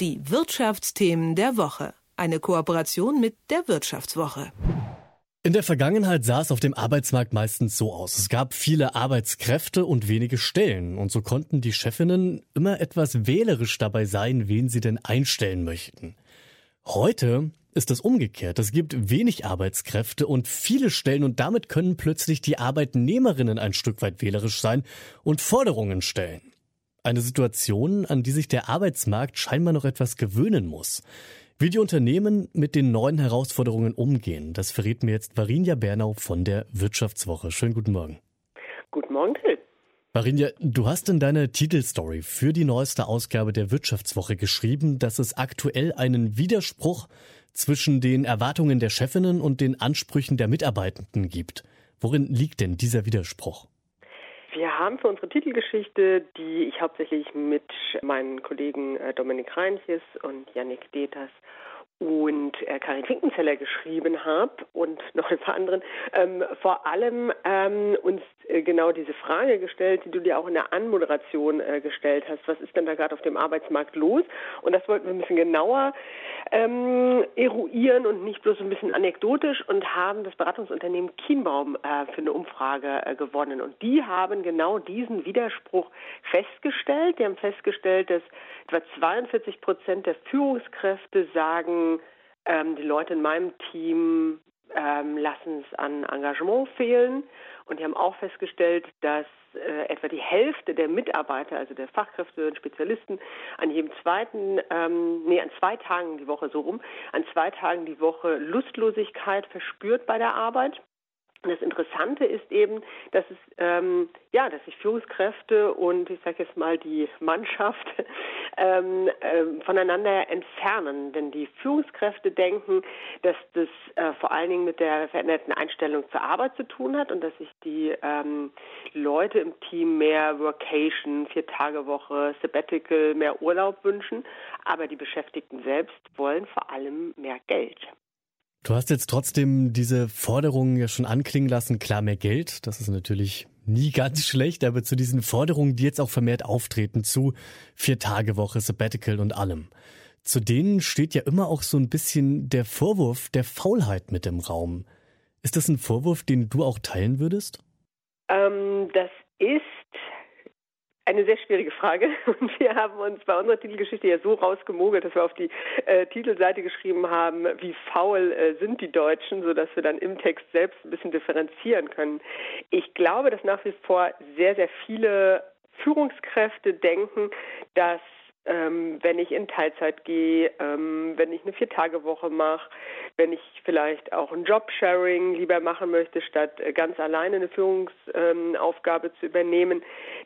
Die Wirtschaftsthemen der Woche. Eine Kooperation mit der Wirtschaftswoche. In der Vergangenheit sah es auf dem Arbeitsmarkt meistens so aus. Es gab viele Arbeitskräfte und wenige Stellen. Und so konnten die Chefinnen immer etwas wählerisch dabei sein, wen sie denn einstellen möchten. Heute ist es umgekehrt. Es gibt wenig Arbeitskräfte und viele Stellen und damit können plötzlich die Arbeitnehmerinnen ein Stück weit wählerisch sein und Forderungen stellen. Eine Situation, an die sich der Arbeitsmarkt scheinbar noch etwas gewöhnen muss. Wie die Unternehmen mit den neuen Herausforderungen umgehen, das verrät mir jetzt Varinja Bernau von der Wirtschaftswoche. Schönen guten Morgen. Guten Morgen, Till. Varinja, du hast in deiner Titelstory für die neueste Ausgabe der Wirtschaftswoche geschrieben, dass es aktuell einen Widerspruch zwischen den Erwartungen der Chefinnen und den Ansprüchen der Mitarbeitenden gibt. Worin liegt denn dieser Widerspruch? Wir haben für unsere Titelgeschichte, die ich hauptsächlich mit meinen Kollegen äh, Dominik Reinches und Yannick Deters und äh, Karin Finkenzeller geschrieben habe und noch ein paar anderen, ähm, vor allem ähm, uns äh, genau diese Frage gestellt, die du dir auch in der Anmoderation äh, gestellt hast. Was ist denn da gerade auf dem Arbeitsmarkt los? Und das wollten wir ein bisschen genauer ähm, eruieren und nicht bloß ein bisschen anekdotisch und haben das Beratungsunternehmen Kienbaum äh, für eine Umfrage äh, gewonnen. Und die haben genau diesen Widerspruch festgestellt. Die haben festgestellt, dass etwa 42 Prozent der Führungskräfte sagen, ähm, die Leute in meinem Team ähm, lassen es an Engagement fehlen. Und die haben auch festgestellt, dass äh, etwa die Hälfte der Mitarbeiter, also der Fachkräfte und Spezialisten, an jedem zweiten, ähm, nee, an zwei Tagen die Woche so rum, an zwei Tagen die Woche Lustlosigkeit verspürt bei der Arbeit. Das Interessante ist eben, dass es ähm, ja, dass sich Führungskräfte und ich sage jetzt mal die Mannschaft ähm, ähm, voneinander entfernen. Denn die Führungskräfte denken, dass das äh, vor allen Dingen mit der veränderten Einstellung zur Arbeit zu tun hat und dass sich die ähm, Leute im Team mehr Workation, vier Tage Woche, Sabbatical, mehr Urlaub wünschen. Aber die Beschäftigten selbst wollen vor allem mehr Geld. Du hast jetzt trotzdem diese Forderungen ja schon anklingen lassen. Klar, mehr Geld, das ist natürlich nie ganz schlecht, aber zu diesen Forderungen, die jetzt auch vermehrt auftreten, zu Vier-Tage-Woche, Sabbatical und allem. Zu denen steht ja immer auch so ein bisschen der Vorwurf der Faulheit mit im Raum. Ist das ein Vorwurf, den du auch teilen würdest? Ähm, das ist eine sehr schwierige Frage. Und wir haben uns bei unserer Titelgeschichte ja so rausgemogelt, dass wir auf die äh, Titelseite geschrieben haben, wie faul äh, sind die Deutschen, sodass wir dann im Text selbst ein bisschen differenzieren können. Ich glaube, dass nach wie vor sehr, sehr viele Führungskräfte denken, dass ähm, wenn ich in Teilzeit gehe, ähm, wenn ich eine Vier-Tage-Woche mache, wenn ich vielleicht auch ein Jobsharing lieber machen möchte, statt äh, ganz alleine eine Führungsaufgabe ähm, zu übernehmen,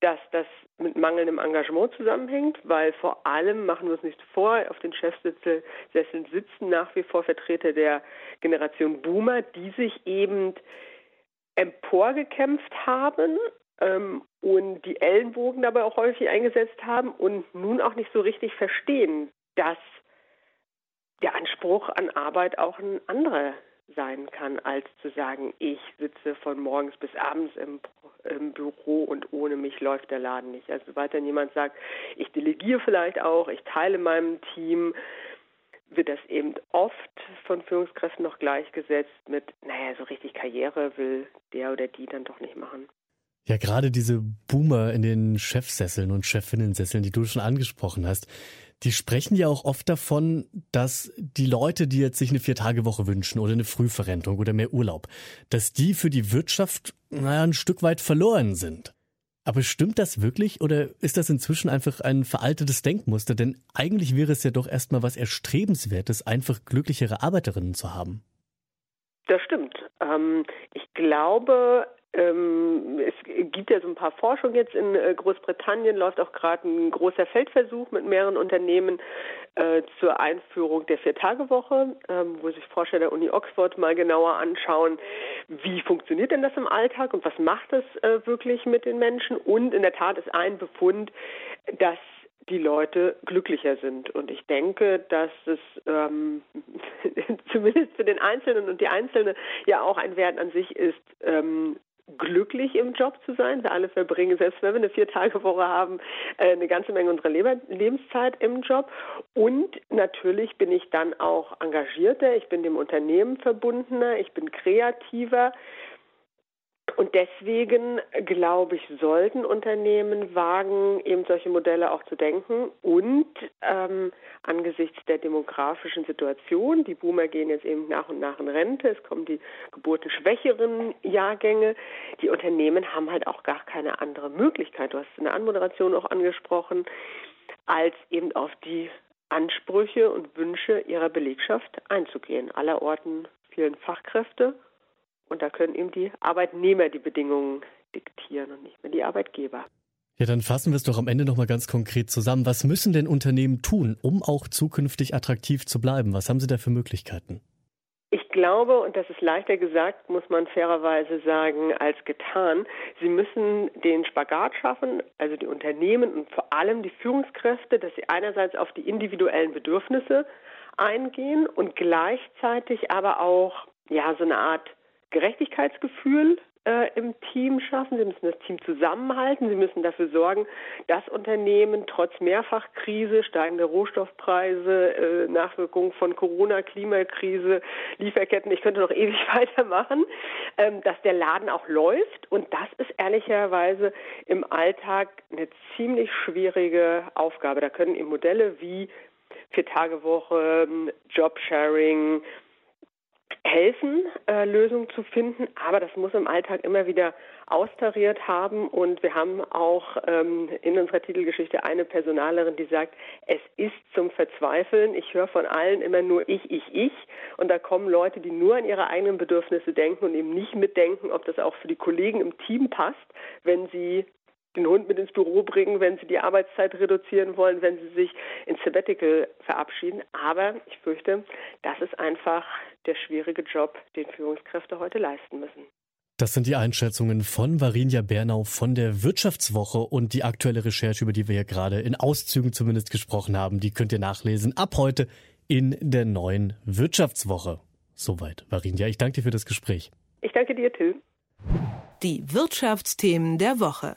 dass das mit mangelndem Engagement zusammenhängt, weil vor allem, machen wir es nicht vor, auf den Chefsitzeln sitzen nach wie vor Vertreter der Generation Boomer, die sich eben emporgekämpft haben ähm, und die Ellenbogen dabei auch häufig eingesetzt haben und nun auch nicht so richtig verstehen, dass der Anspruch an Arbeit auch ein anderer sein kann, als zu sagen, ich sitze von morgens bis abends im, im, Büro und ohne mich läuft der Laden nicht. Also sobald dann jemand sagt, ich delegiere vielleicht auch, ich teile meinem Team, wird das eben oft von Führungskräften noch gleichgesetzt mit, naja, so richtig Karriere will der oder die dann doch nicht machen. Ja, gerade diese Boomer in den Chefsesseln und Chefinnensesseln, die du schon angesprochen hast, die sprechen ja auch oft davon, dass die Leute, die jetzt sich eine Viertagewoche wünschen oder eine Frühverrentung oder mehr Urlaub, dass die für die Wirtschaft naja, ein Stück weit verloren sind. Aber stimmt das wirklich oder ist das inzwischen einfach ein veraltetes Denkmuster? Denn eigentlich wäre es ja doch erstmal was Erstrebenswertes, einfach glücklichere Arbeiterinnen zu haben. Das stimmt. Ähm, ich glaube, ähm, es gibt ja so ein paar Forschungen jetzt in äh, Großbritannien, läuft auch gerade ein großer Feldversuch mit mehreren Unternehmen äh, zur Einführung der Viertagewoche, ähm, wo sich Forscher der Uni Oxford mal genauer anschauen, wie funktioniert denn das im Alltag und was macht das äh, wirklich mit den Menschen. Und in der Tat ist ein Befund, dass die Leute glücklicher sind. Und ich denke, dass es ähm, zumindest für den Einzelnen und die Einzelne ja auch ein Wert an sich ist, ähm, glücklich im Job zu sein. Wir alle verbringen, selbst wenn wir eine Vier-Tage-Woche haben, äh, eine ganze Menge unserer Lebenszeit im Job. Und natürlich bin ich dann auch engagierter, ich bin dem Unternehmen verbundener, ich bin kreativer. Und deswegen, glaube ich, sollten Unternehmen wagen, eben solche Modelle auch zu denken. Und ähm, angesichts der demografischen Situation, die Boomer gehen jetzt eben nach und nach in Rente, es kommen die geburtenschwächeren Jahrgänge, die Unternehmen haben halt auch gar keine andere Möglichkeit, du hast es in der Anmoderation auch angesprochen, als eben auf die Ansprüche und Wünsche ihrer Belegschaft einzugehen. Allerorten vielen Fachkräfte und da können eben die Arbeitnehmer die Bedingungen diktieren und nicht mehr die Arbeitgeber. Ja, dann fassen wir es doch am Ende nochmal ganz konkret zusammen. Was müssen denn Unternehmen tun, um auch zukünftig attraktiv zu bleiben? Was haben Sie da für Möglichkeiten? Ich glaube, und das ist leichter gesagt, muss man fairerweise sagen, als getan, sie müssen den Spagat schaffen, also die Unternehmen und vor allem die Führungskräfte, dass sie einerseits auf die individuellen Bedürfnisse eingehen und gleichzeitig aber auch ja so eine Art Gerechtigkeitsgefühl äh, im Team schaffen. Sie müssen das Team zusammenhalten. Sie müssen dafür sorgen, dass Unternehmen trotz Mehrfachkrise, steigender Rohstoffpreise, äh, Nachwirkungen von Corona, Klimakrise, Lieferketten, ich könnte noch ewig weitermachen, ähm, dass der Laden auch läuft. Und das ist ehrlicherweise im Alltag eine ziemlich schwierige Aufgabe. Da können eben Modelle wie Vier-Tage-Woche, Jobsharing, helfen, äh, Lösungen zu finden, aber das muss im Alltag immer wieder austariert haben und wir haben auch ähm, in unserer Titelgeschichte eine Personalerin, die sagt, es ist zum Verzweifeln. Ich höre von allen immer nur ich, ich, ich und da kommen Leute, die nur an ihre eigenen Bedürfnisse denken und eben nicht mitdenken, ob das auch für die Kollegen im Team passt, wenn sie den Hund mit ins Büro bringen, wenn sie die Arbeitszeit reduzieren wollen, wenn sie sich ins Sabbatical verabschieden. Aber ich fürchte, das ist einfach der schwierige Job, den Führungskräfte heute leisten müssen. Das sind die Einschätzungen von Varinja Bernau von der Wirtschaftswoche und die aktuelle Recherche, über die wir ja gerade in Auszügen zumindest gesprochen haben, die könnt ihr nachlesen ab heute in der neuen Wirtschaftswoche. Soweit, Varinja. Ich danke dir für das Gespräch. Ich danke dir, Till. Die Wirtschaftsthemen der Woche.